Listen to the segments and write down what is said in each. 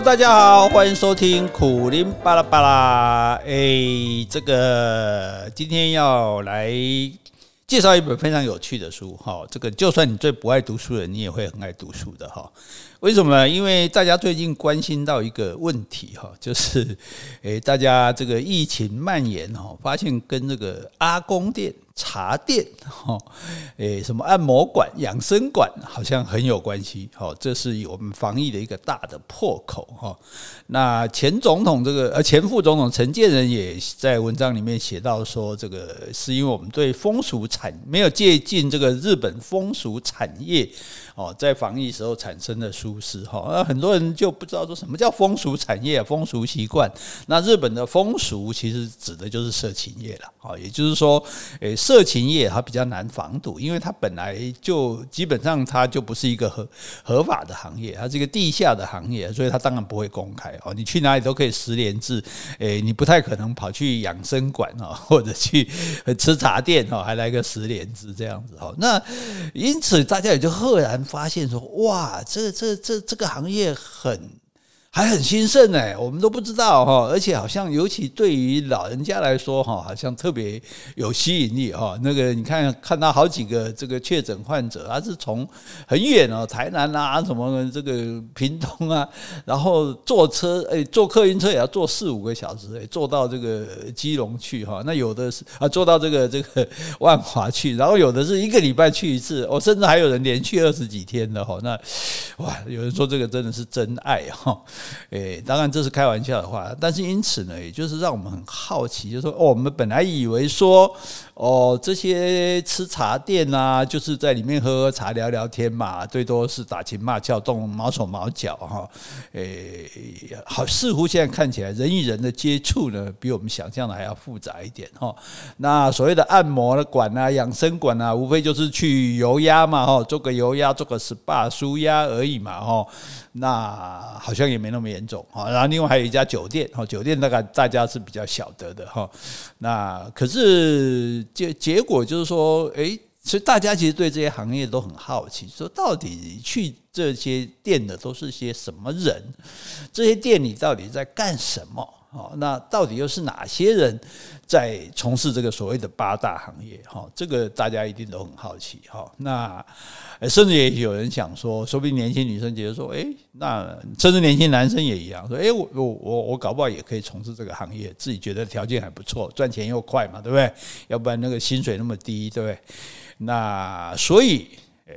大家好，欢迎收听苦林巴拉巴拉。哎，这个今天要来介绍一本非常有趣的书哈。这个就算你最不爱读书的人，你也会很爱读书的哈。为什么呢？因为大家最近关心到一个问题哈，就是诶，大家这个疫情蔓延哈，发现跟这个阿公店。茶店，哈，诶，什么按摩馆、养生馆，好像很有关系，哈，这是我们防疫的一个大的破口，哈。那前总统这个，呃，前副总统陈建仁也在文章里面写到说，这个是因为我们对风俗产没有借鉴这个日本风俗产业，哦，在防疫时候产生的疏失，哈。那很多人就不知道说什么叫风俗产业、风俗习惯。那日本的风俗其实指的就是色情业了，啊，也就是说，诶。色情业它比较难防堵，因为它本来就基本上它就不是一个合合法的行业，它是一个地下的行业，所以它当然不会公开哦。你去哪里都可以十连制，诶，你不太可能跑去养生馆哦，或者去吃茶店哦，还来个十连制这样子哦。那因此大家也就赫然发现说，哇，这这这这个行业很。还很兴盛哎，我们都不知道哈，而且好像尤其对于老人家来说哈，好像特别有吸引力哈。那个你看看到好几个这个确诊患者，他是从很远哦，台南啊什么这个屏东啊，然后坐车哎，坐客运车也要坐四五个小时哎，坐到这个基隆去哈。那有的是啊，坐到这个这个万华去，然后有的是一个礼拜去一次，哦，甚至还有人连续二十几天的哈。那哇，有人说这个真的是真爱哈。诶，当然这是开玩笑的话，但是因此呢，也就是让我们很好奇，就是说，哦，我们本来以为说，哦，这些吃茶店啊，就是在里面喝喝茶、聊聊天嘛，最多是打情骂俏、动毛手毛脚哈。诶，好，似乎现在看起来人与人的接触呢，比我们想象的还要复杂一点哈。那所谓的按摩的馆啊、养生馆啊，无非就是去油压嘛，哈，做个油压、做个 SPA 舒压而已嘛，哈。那好像也没那么严重啊，然后另外还有一家酒店，哈，酒店大概大家是比较晓得的哈。那可是结结果就是说，诶，所以大家其实对这些行业都很好奇，说到底去这些店的都是些什么人？这些店里到底在干什么？哦，那到底又是哪些人在从事这个所谓的八大行业？哈，这个大家一定都很好奇。哈，那甚至也有人想说，说不定年轻女生觉得说，哎，那甚至年轻男生也一样，说，哎，我我我我搞不好也可以从事这个行业，自己觉得条件还不错，赚钱又快嘛，对不对？要不然那个薪水那么低，对不对？那所以，哎，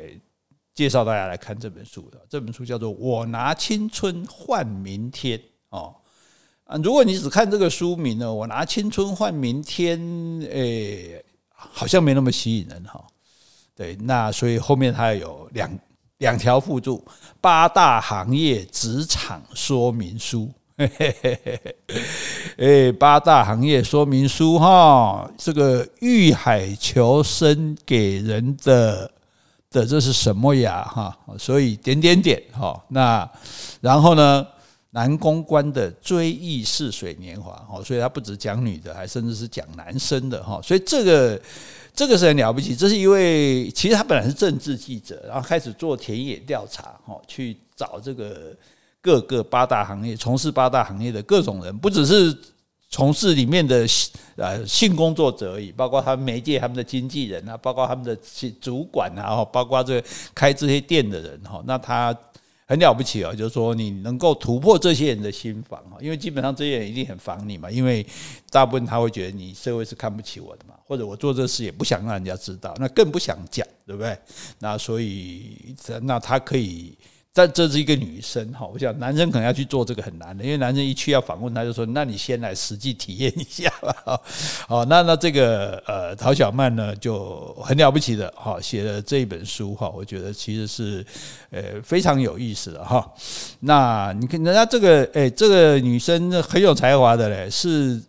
介绍大家来看这本书的，这本书叫做《我拿青春换明天》哦。啊，如果你只看这个书名呢，我拿青春换明天，诶，好像没那么吸引人哈。对，那所以后面它有两两条附注：八大行业职场说明书。嘿嘿嘿嘿，诶，八大行业说明书哈，这个遇海求生给人的的这是什么呀？哈，所以点点点哈，那然后呢？男公关的追忆似水年华，哦，所以他不只讲女的，还甚至是讲男生的哈，所以这个这个是很了不起。这是一位其实他本来是政治记者，然后开始做田野调查，哈，去找这个各个八大行业从事八大行业的各种人，不只是从事里面的呃性工作者而已，包括他们媒介、他们的经纪人啊，包括他们的主管啊，包括这开这些店的人哈，那他。很了不起哦，就是说你能够突破这些人的心防啊，因为基本上这些人一定很防你嘛，因为大部分他会觉得你社会是看不起我的嘛，或者我做这事也不想让人家知道，那更不想讲，对不对？那所以那他可以。但这是一个女生哈，我想男生可能要去做这个很难的，因为男生一去要访问他，就说：“那你先来实际体验一下吧。”好，那那这个呃陶小曼呢就很了不起的哈，写了这一本书哈，我觉得其实是呃非常有意思的哈。那你看人家这个诶，这个女生很有才华的嘞，是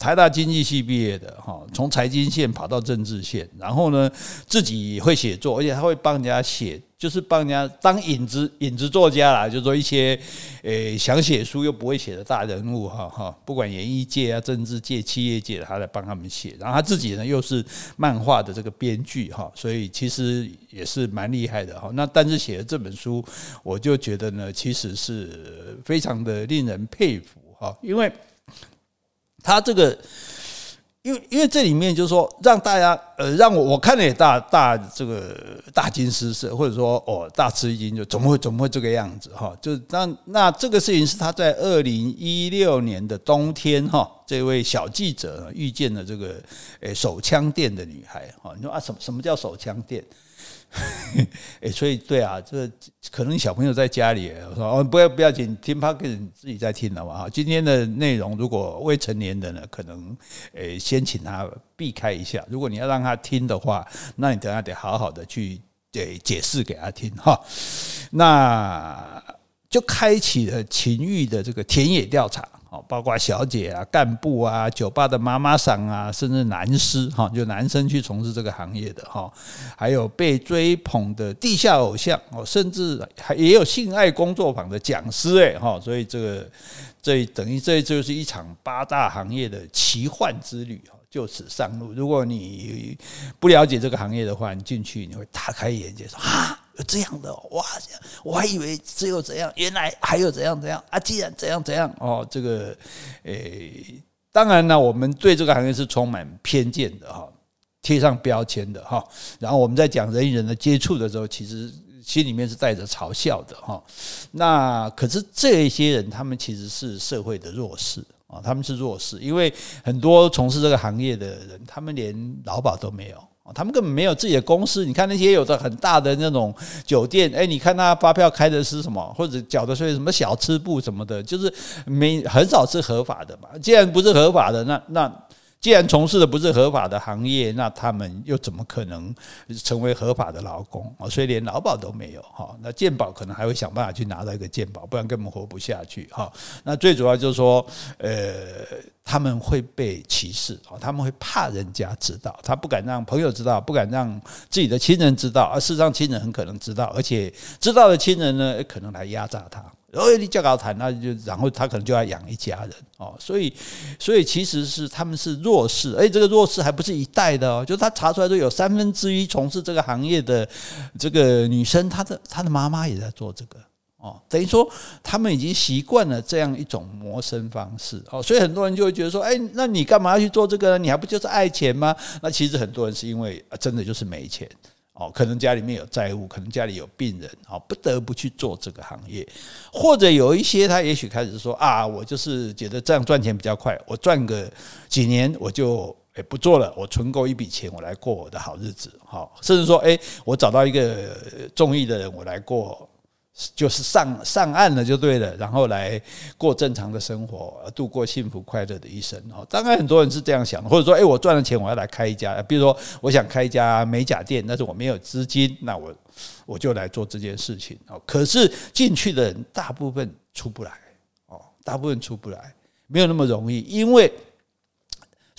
台大经济系毕业的哈，从财经线跑到政治线，然后呢自己会写作，而且他会帮人家写。就是帮人家当影子影子作家啦，就是说一些诶、想写书又不会写的大人物哈哈，不管演艺界啊、政治界、企业界，他来帮他们写。然后他自己呢又是漫画的这个编剧哈，所以其实也是蛮厉害的哈。那但是写的这本书，我就觉得呢，其实是非常的令人佩服哈，因为他这个。因为因为这里面就是说，让大家呃，让我我看了也大大这个大惊失色，或者说哦大吃一惊，就怎么会怎么会这个样子哈？就那那这个事情是他在二零一六年的冬天哈，这位小记者遇见了这个诶手枪店的女孩哈。你说啊，什么什么叫手枪店？哎，所以对啊，这可能小朋友在家里，我说哦，不要不要紧，听 Podcast 你自己在听了嘛哈。今天的内容如果未成年的呢，可能诶先请他避开一下。如果你要让他听的话，那你等下得好好的去诶解释给他听哈。那就开启了情欲的这个田野调查。哦，包括小姐啊、干部啊、酒吧的妈妈桑啊，甚至男师哈，就男生去从事这个行业的哈，还有被追捧的地下偶像哦，甚至还也有性爱工作坊的讲师哎哈，所以这个这等于这就是一场八大行业的奇幻之旅哈，就此上路。如果你不了解这个行业的话，你进去你会大开眼界，说啊。这样的哇，我还以为只有这样，原来还有怎样怎样啊！既然怎样怎样哦，这个诶，当然呢，我们对这个行业是充满偏见的哈，贴上标签的哈。然后我们在讲人与人的接触的时候，其实心里面是带着嘲笑的哈。那可是这些人，他们其实是社会的弱势啊，他们是弱势，因为很多从事这个行业的人，他们连劳保都没有。他们根本没有自己的公司，你看那些有的很大的那种酒店，哎，你看他发票开的是什么，或者缴的税什么小吃部什么的，就是没很少是合法的嘛。既然不是合法的，那那。既然从事的不是合法的行业，那他们又怎么可能成为合法的劳工啊？所以连劳保都没有哈。那健保可能还会想办法去拿到一个健保，不然根本活不下去哈。那最主要就是说，呃，他们会被歧视啊，他们会怕人家知道，他不敢让朋友知道，不敢让自己的亲人知道，而事实上亲人很可能知道，而且知道的亲人呢，可能来压榨他。哦，你叫高谈，那就然后他可能就要养一家人哦，所以所以其实是他们是弱势，而且这个弱势还不是一代的哦，就他查出来说有三分之一从事这个行业的这个女生，她的她的妈妈也在做这个哦，等于说他们已经习惯了这样一种谋生方式哦，所以很多人就会觉得说，哎，那你干嘛要去做这个呢？你还不就是爱钱吗？那其实很多人是因为真的就是没钱。哦，可能家里面有债务，可能家里有病人，哦，不得不去做这个行业，或者有一些他也许开始说啊，我就是觉得这样赚钱比较快，我赚个几年我就诶不做了，我存够一笔钱，我来过我的好日子，好，甚至说诶，我找到一个中意的人，我来过。就是上上岸了就对了，然后来过正常的生活，度过幸福快乐的一生哦。当然很多人是这样想，或者说，诶，我赚了钱，我要来开一家，比如说我想开一家美甲店，但是我没有资金，那我我就来做这件事情哦。可是进去的人大部分出不来哦，大部分出不来，没有那么容易，因为。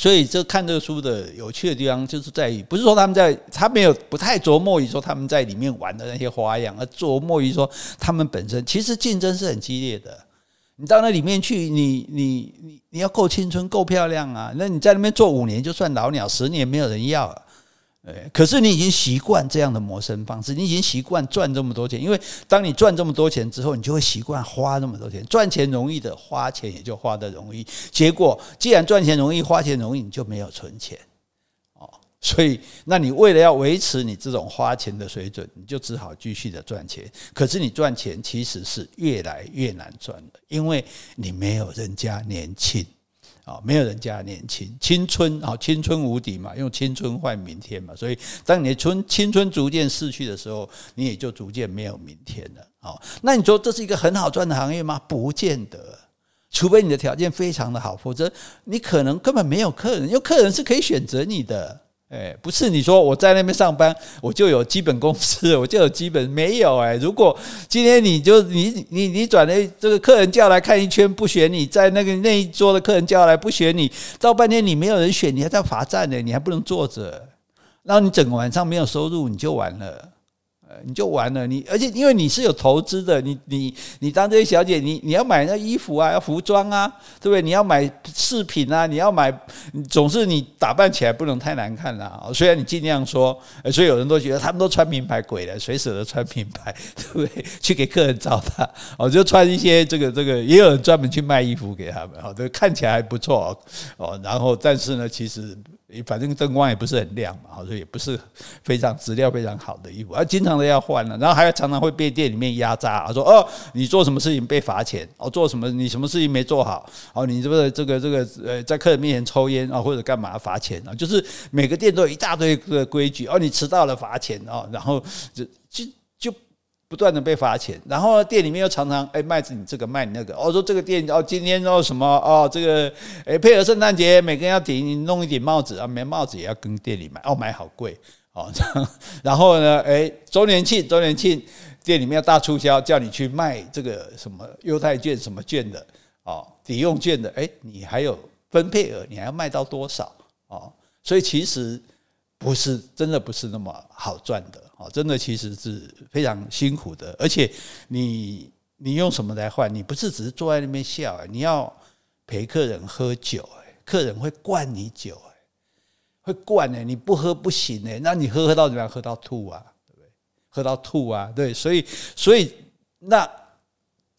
所以，这看这个书的有趣的地方，就是在于，不是说他们在，他没有不太琢磨于说他们在里面玩的那些花样，而琢磨于说他们本身其实竞争是很激烈的。你到那里面去，你你你你要够青春、够漂亮啊，那你在那边做五年就算老鸟，十年没有人要。可是你已经习惯这样的谋生方式，你已经习惯赚这么多钱，因为当你赚这么多钱之后，你就会习惯花那么多钱。赚钱容易的，花钱也就花得容易。结果，既然赚钱容易，花钱容易，你就没有存钱哦。所以，那你为了要维持你这种花钱的水准，你就只好继续的赚钱。可是，你赚钱其实是越来越难赚的，因为你没有人家年轻。啊，没有人家年轻，青春啊，青春无敌嘛，用青春换明天嘛，所以当你的春青春逐渐逝去的时候，你也就逐渐没有明天了。哦，那你说这是一个很好赚的行业吗？不见得，除非你的条件非常的好，否则你可能根本没有客人，因为客人是可以选择你的。哎，不是你说我在那边上班，我就有基本工资，我就有基本没有哎。如果今天你就你你你转了这个客人叫来看一圈不选你，在那个那一桌的客人叫来不选你，到半天你没有人选，你还在罚站呢，你还不能坐着，然后你整个晚上没有收入，你就完了。你就完了。你而且因为你是有投资的，你你你当这些小姐，你你要买那衣服啊，要服装啊，对不对？你要买饰品啊，你要买，总是你打扮起来不能太难看啦。虽然你尽量说，所以有人都觉得他们都穿名牌鬼了，谁舍得穿名牌，对不对？去给客人糟蹋，哦，就穿一些这个这个，也有人专门去卖衣服给他们，哦，这看起来还不错哦。然后，但是呢，其实。反正灯光也不是很亮嘛，所以也不是非常质量非常好的衣服，而经常的要换了，然后还要常常会被店里面压榨啊，说哦，你做什么事情被罚钱，哦，做什么你什么事情没做好，哦，你这个这个这个呃，在客人面前抽烟啊，或者干嘛罚钱啊，就是每个店都有一大堆的规矩，哦，你迟到了罚钱哦，然后就就就。不断的被罚钱，然后店里面又常常哎卖你这个卖你那个，哦说这个店哦今天哦什么哦这个哎配合圣诞节每个人要顶你弄一顶帽子。啊，没帽子也要跟店里买。哦买好贵。哦，然后呢哎周年庆周年庆店里面要大促销，叫你去卖这个什么优待券什么券的。哦抵用券的。哎你还有分配额，你还要卖到多少？哦？所以其实不是真的不是那么好赚的。哦，真的其实是非常辛苦的，而且你你用什么来换？你不是只是坐在那边笑，你要陪客人喝酒，客人会灌你酒，会灌呢你不喝不行哎，那你喝喝到怎么样？喝到吐啊，对不对？喝到吐啊，对，所以所以那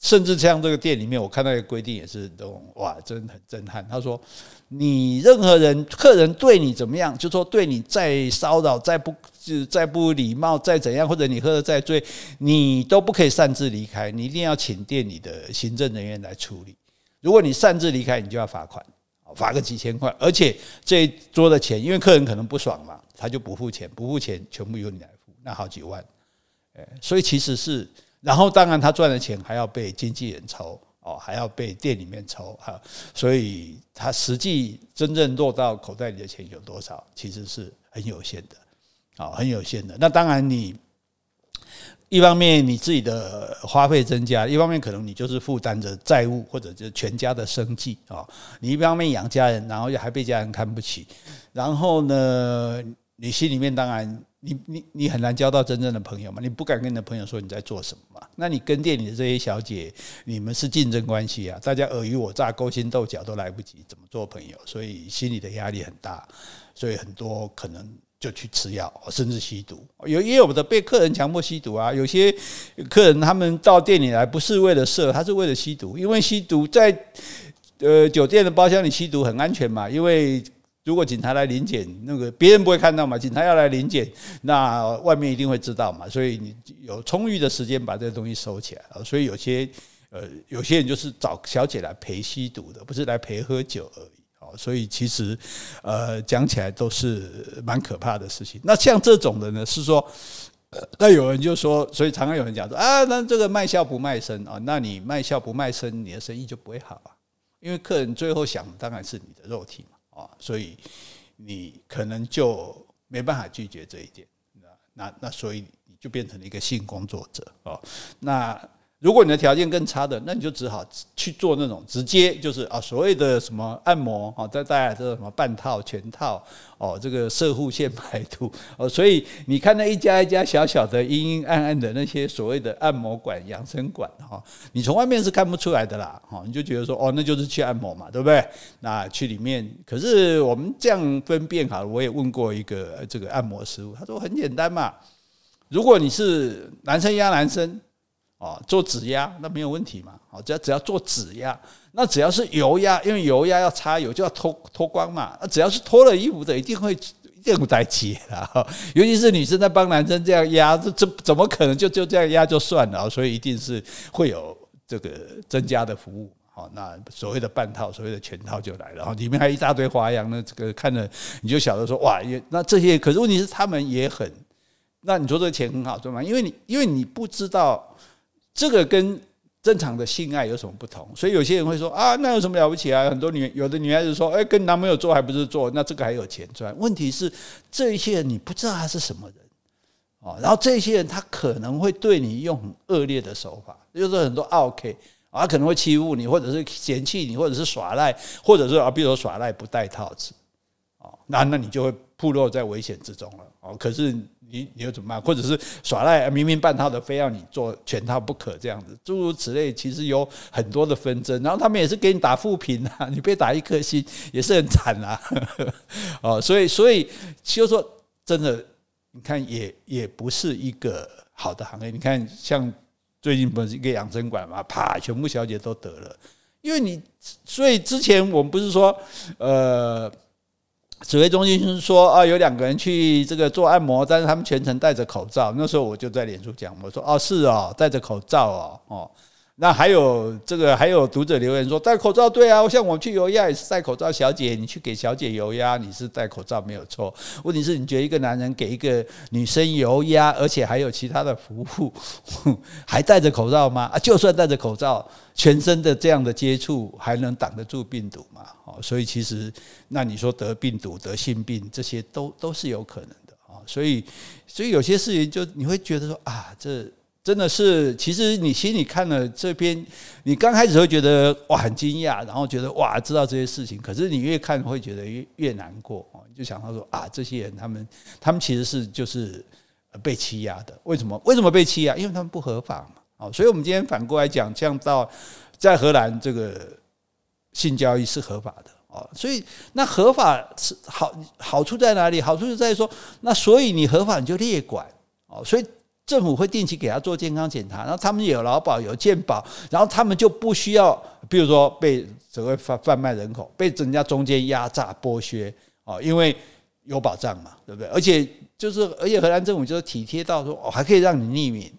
甚至像这个店里面，我看到一个规定也是这种，哇，真的很震撼。他说，你任何人客人对你怎么样，就说对你再骚扰再不。就再不礼貌，再怎样，或者你喝得再醉，你都不可以擅自离开，你一定要请店里的行政人员来处理。如果你擅自离开，你就要罚款，罚个几千块，而且这一桌的钱，因为客人可能不爽嘛，他就不付钱，不付钱全部由你来付，那好几万，所以其实是，然后当然他赚的钱还要被经纪人抽哦，还要被店里面抽哈，所以他实际真正落到口袋里的钱有多少，其实是很有限的。啊，很有限的。那当然，你一方面你自己的花费增加，一方面可能你就是负担着债务或者就全家的生计啊。你一方面养家人，然后又还被家人看不起，然后呢，你心里面当然你你你很难交到真正的朋友嘛。你不敢跟你的朋友说你在做什么嘛。那你跟店里的这些小姐，你们是竞争关系啊，大家尔虞我诈、勾心斗角都来不及，怎么做朋友？所以心里的压力很大，所以很多可能。就去吃药，甚至吸毒，有也有的被客人强迫吸毒啊。有些客人他们到店里来不是为了色，他是为了吸毒。因为吸毒在呃酒店的包厢里吸毒很安全嘛。因为如果警察来临检，那个别人不会看到嘛，警察要来临检，那外面一定会知道嘛。所以你有充裕的时间把这个东西收起来。所以有些呃有些人就是找小姐来陪吸毒的，不是来陪喝酒而已。所以其实，呃，讲起来都是蛮可怕的事情。那像这种的呢，是说，那有人就说，所以常常有人讲说啊，那这个卖笑不卖身啊，那你卖笑不卖身，你的生意就不会好啊，因为客人最后想当然是你的肉体嘛啊，所以你可能就没办法拒绝这一点。那那，所以你就变成了一个性工作者啊，那。如果你的条件更差的，那你就只好去做那种直接就是啊所谓的什么按摩啊，再带来这个什么半套、全套哦，这个射护线排毒 哦，所以你看那一家一家小小的、阴阴暗暗的那些所谓的按摩馆、养生馆哈，你从外面是看不出来的啦，哈，你就觉得说哦，那就是去按摩嘛，对不对？那去里面，可是我们这样分辨哈，我也问过一个这个按摩师傅，他说很简单嘛，如果你是男生压男生。哦，做指压那没有问题嘛？哦，只要只要做指压，那只要是油压，因为油压要擦油就要脱脱光嘛。那只要是脱了衣服的，一定会一定会带结的。尤其是女生在帮男生这样压，这这怎么可能就就这样压就算了？所以一定是会有这个增加的服务。好，那所谓的半套，所谓的全套就来了，然后里面还一大堆花样。那这个看了你就晓得说哇，也那这些，可是问题是他们也很，那你说这个钱很好赚吗？因为你因为你不知道。这个跟正常的性爱有什么不同？所以有些人会说啊，那有什么了不起啊？很多女有的女孩子说，哎，跟男朋友做还不是做？那这个还有钱赚？问题是这些人你不知道他是什么人啊，然后这些人他可能会对你用很恶劣的手法，就是很多奥客啊，可能会欺负你，或者是嫌弃你，或者是耍赖，或者是啊，比如说耍赖不戴套子啊，那那你就会部落在危险之中了哦。可是。你你又怎么办？或者是耍赖，明明半套的，非要你做全套不可，这样子，诸如此类，其实有很多的纷争。然后他们也是给你打负评啊，你被打一颗星也是很惨啊。哦，所以所以就说真的，你看也也不是一个好的行业。你看像最近不是一个养生馆嘛，啪，全部小姐都得了，因为你所以之前我们不是说呃。指挥中心说啊，有两个人去这个做按摩，但是他们全程戴着口罩。那时候我就在脸书讲，我说啊，是啊，戴着口罩啊，哦。那还有这个，还有读者留言说戴口罩对啊，像我们去油压也是戴口罩。小姐，你去给小姐油压，你是戴口罩没有错。问题是你觉得一个男人给一个女生油压，而且还有其他的服务，还戴着口罩吗？啊，就算戴着口罩，全身的这样的接触还能挡得住病毒吗？哦，所以其实那你说得病毒、得性病这些都都是有可能的啊。所以，所以有些事情就你会觉得说啊，这。真的是，其实你心里看了这篇，你刚开始会觉得哇很惊讶，然后觉得哇知道这些事情，可是你越看会觉得越越难过哦，就想到说啊，这些人他们他们其实是就是被欺压的，为什么？为什么被欺压？因为他们不合法嘛。哦，所以我们今天反过来讲，这样到在荷兰这个性交易是合法的哦，所以那合法是好好处在哪里？好处是在于说，那所以你合法你就列管哦，所以。政府会定期给他做健康检查，然后他们有劳保有健保，然后他们就不需要，比如说被所谓贩贩卖人口，被人家中间压榨剥削啊，因为有保障嘛，对不对？而且就是，而且荷兰政府就是体贴到说，哦，还可以让你匿名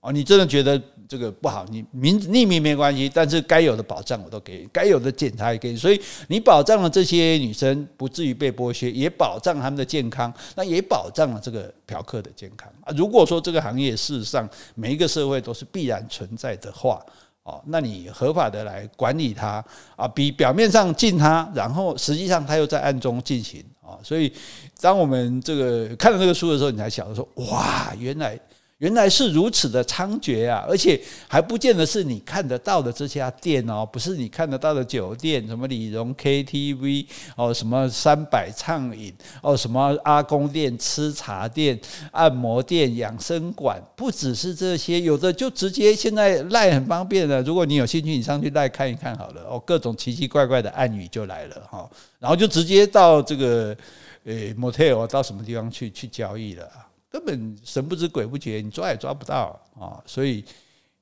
哦，你真的觉得。这个不好，你名匿名没关系，但是该有的保障我都给，该有的检查也给，所以你保障了这些女生不至于被剥削，也保障他们的健康，那也保障了这个嫖客的健康啊。如果说这个行业事实上每一个社会都是必然存在的话，哦，那你合法的来管理它啊，比表面上禁它，然后实际上它又在暗中进行啊。所以当我们这个看了这个书的时候，你才晓得说，哇，原来。原来是如此的猖獗啊！而且还不见得是你看得到的这家店哦，不是你看得到的酒店，什么理容 KTV 哦，什么三百畅饮哦，什么阿公店、吃茶店、按摩店、养生馆，不只是这些，有的就直接现在赖很方便的。如果你有兴趣，你上去赖看一看好了哦，各种奇奇怪怪的暗语就来了哈，然后就直接到这个呃 motel 到什么地方去去交易了。根本神不知鬼不觉，你抓也抓不到啊！所以，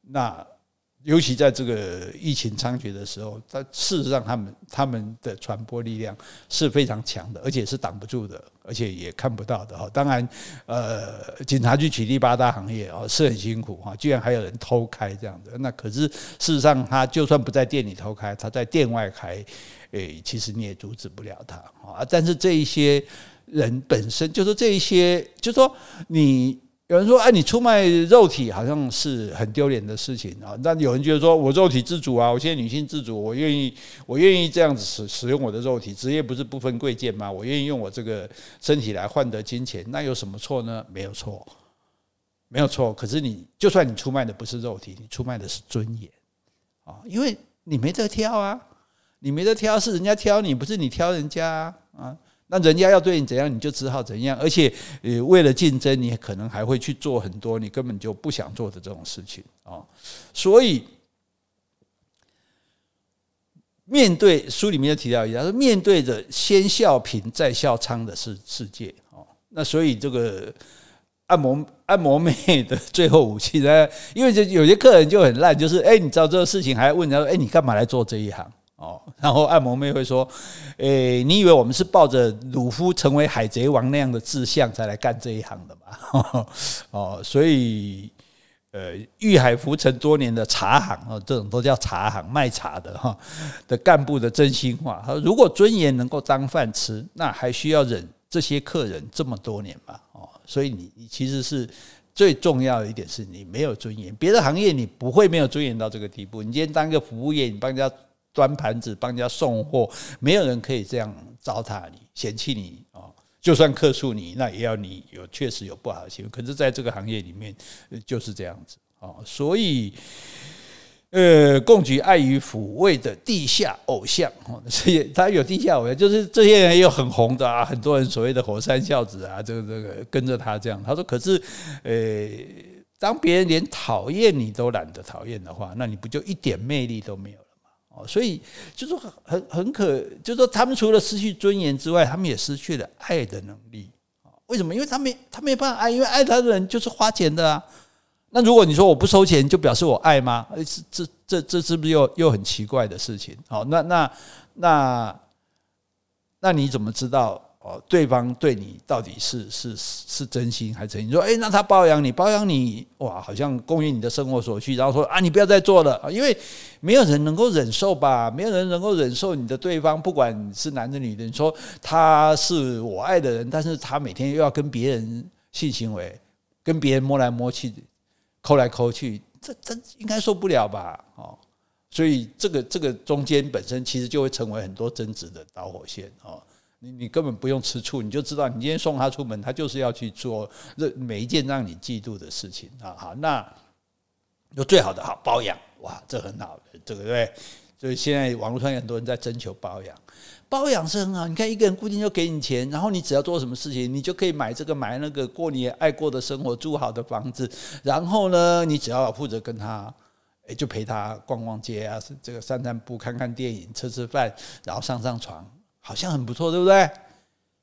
那尤其在这个疫情猖獗的时候，但事实上，他们他们的传播力量是非常强的，而且是挡不住的，而且也看不到的哈。当然，呃，警察局取缔八大行业啊，是很辛苦哈，居然还有人偷开这样的。那可是事实上，他就算不在店里偷开，他在店外开，诶，其实你也阻止不了他啊。但是这一些。人本身就是这一些，就是说你有人说，哎，你出卖肉体好像是很丢脸的事情啊。但有人觉得说我肉体自主啊，我现在女性自主，我愿意，我愿意这样子使使用我的肉体，职业不是不分贵贱吗？我愿意用我这个身体来换得金钱，那有什么错呢？没有错，没有错。可是你就算你出卖的不是肉体，你出卖的是尊严啊，因为你没得挑啊，你没得挑，是人家挑你，不是你挑人家啊。那人家要对你怎样，你就只好怎样，而且呃，为了竞争，你可能还会去做很多你根本就不想做的这种事情啊。所以，面对书里面就提到一下，说面对着先笑贫再笑娼的世世界哦，那所以这个按摩按摩妹的最后武器呢，因为就有些客人就很烂，就是哎，你知道这个事情还要问他说，哎，你干嘛来做这一行？哦，然后按摩妹会说：“诶，你以为我们是抱着鲁夫成为海贼王那样的志向才来干这一行的吗？” 哦，所以，呃，遇海浮沉多年的茶行哦，这种都叫茶行卖茶的哈的干部的真心话。他说：“如果尊严能够当饭吃，那还需要忍这些客人这么多年吗？”哦，所以你你其实是最重要的一点是你没有尊严。别的行业你不会没有尊严到这个地步。你今天当一个服务业，你帮人家。端盘子帮人家送货，没有人可以这样糟蹋你、嫌弃你哦。就算客诉你，那也要你有确实有不好的行为。可是，在这个行业里面，就是这样子哦。所以，呃，共举爱与抚慰的地下偶像哦，所以他有地下偶像，就是这些人也有很红的啊，很多人所谓的火山孝子啊，这个这个跟着他这样。他说，可是，呃，当别人连讨厌你都懒得讨厌的话，那你不就一点魅力都没有？哦，所以就是很很可，就是说他们除了失去尊严之外，他们也失去了爱的能力。为什么？因为他没他没办法爱，因为爱他的人就是花钱的啊。那如果你说我不收钱，就表示我爱吗？这这这这是不是又又很奇怪的事情？好，那那那那你怎么知道哦？对方对你到底是是是真心还是真心？你说，诶，那他包养你，包养你，哇，好像供应你的生活所需，然后说啊，你不要再做了，因为没有人能够忍受吧？没有人能够忍受你的对方，不管是男的女的，你说他是我爱的人，但是他每天又要跟别人性行为，跟别人摸来摸去。抠来抠去，这这应该受不了吧？哦，所以这个这个中间本身其实就会成为很多争执的导火线哦。你你根本不用吃醋，你就知道你今天送他出门，他就是要去做这每一件让你嫉妒的事情啊。好，那有最好的好包养，哇，这很好，对不对？所以现在网络上有很多人在征求包养。包养是很好，你看一个人固定就给你钱，然后你只要做什么事情，你就可以买这个买那个，过你爱过的生活，住好的房子。然后呢，你只要负责跟他，诶，就陪他逛逛街啊，这个散散步、看看电影、吃吃饭，然后上上床，好像很不错，对不对？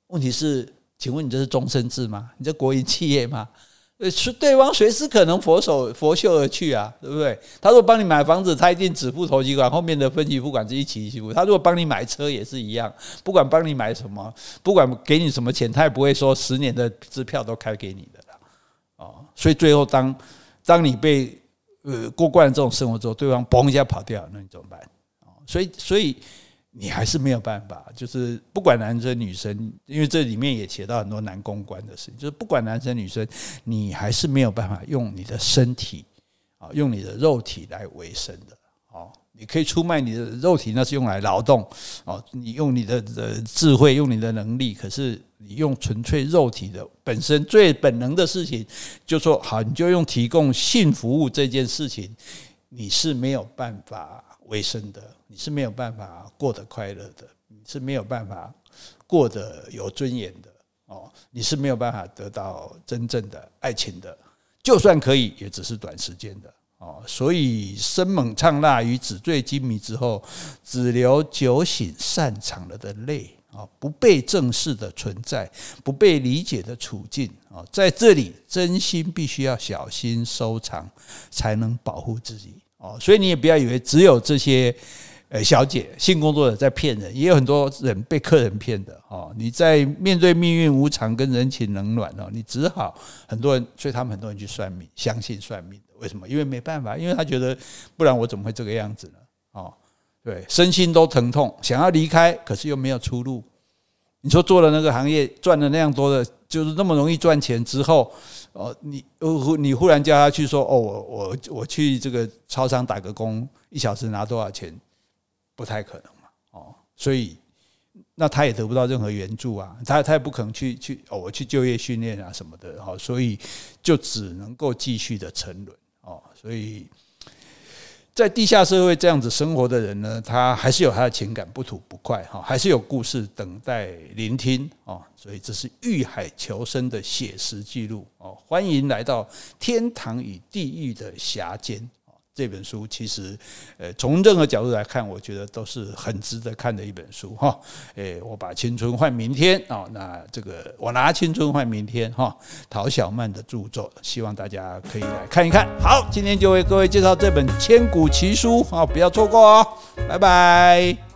问题是，请问你这是终身制吗？你这国营企业吗？呃是对方随时可能佛手拂袖而去啊，对不对？他如果帮你买房子，他一定只付头期款，后面的分期付款是一起一起付。他如果帮你买车也是一样，不管帮你买什么，不管给你什么钱，他也不会说十年的支票都开给你的啦。哦，所以最后当当你被呃过惯这种生活之后，对方嘣一下跑掉，那你怎么办？哦，所以所以。你还是没有办法，就是不管男生女生，因为这里面也写到很多男公关的事情，就是不管男生女生，你还是没有办法用你的身体啊，用你的肉体来维生的。哦，你可以出卖你的肉体，那是用来劳动。哦，你用你的智慧，用你的能力，可是你用纯粹肉体的本身最本能的事情，就说好，你就用提供性服务这件事情，你是没有办法为生的。你是没有办法过得快乐的，你是没有办法过得有尊严的哦，你是没有办法得到真正的爱情的，就算可以，也只是短时间的哦。所以生猛呛辣与纸醉金迷之后，只留酒醒散场了的泪啊，不被正视的存在，不被理解的处境啊，在这里真心必须要小心收藏，才能保护自己哦。所以你也不要以为只有这些。呃，小姐，性工作者在骗人，也有很多人被客人骗的哦。你在面对命运无常跟人情冷暖哦，你只好很多人，所以他们很多人去算命，相信算命的。为什么？因为没办法，因为他觉得不然我怎么会这个样子呢？哦，对，身心都疼痛，想要离开，可是又没有出路。你说做了那个行业，赚了那样多的，就是那么容易赚钱之后，哦，你你忽然叫他去说，哦，我我我去这个超商打个工，一小时拿多少钱？不太可能嘛，哦，所以那他也得不到任何援助啊，他他也不可能去去哦，我去就业训练啊什么的，哦，所以就只能够继续的沉沦哦，所以在地下社会这样子生活的人呢，他还是有他的情感不吐不快哈，还是有故事等待聆听哦，所以这是遇海求生的写实记录哦，欢迎来到天堂与地狱的狭间。这本书其实，呃，从任何角度来看，我觉得都是很值得看的一本书哈。诶，我把青春换明天啊，那这个我拿青春换明天哈，陶小曼的著作，希望大家可以来看一看。好，今天就为各位介绍这本千古奇书啊，不要错过哦，拜拜。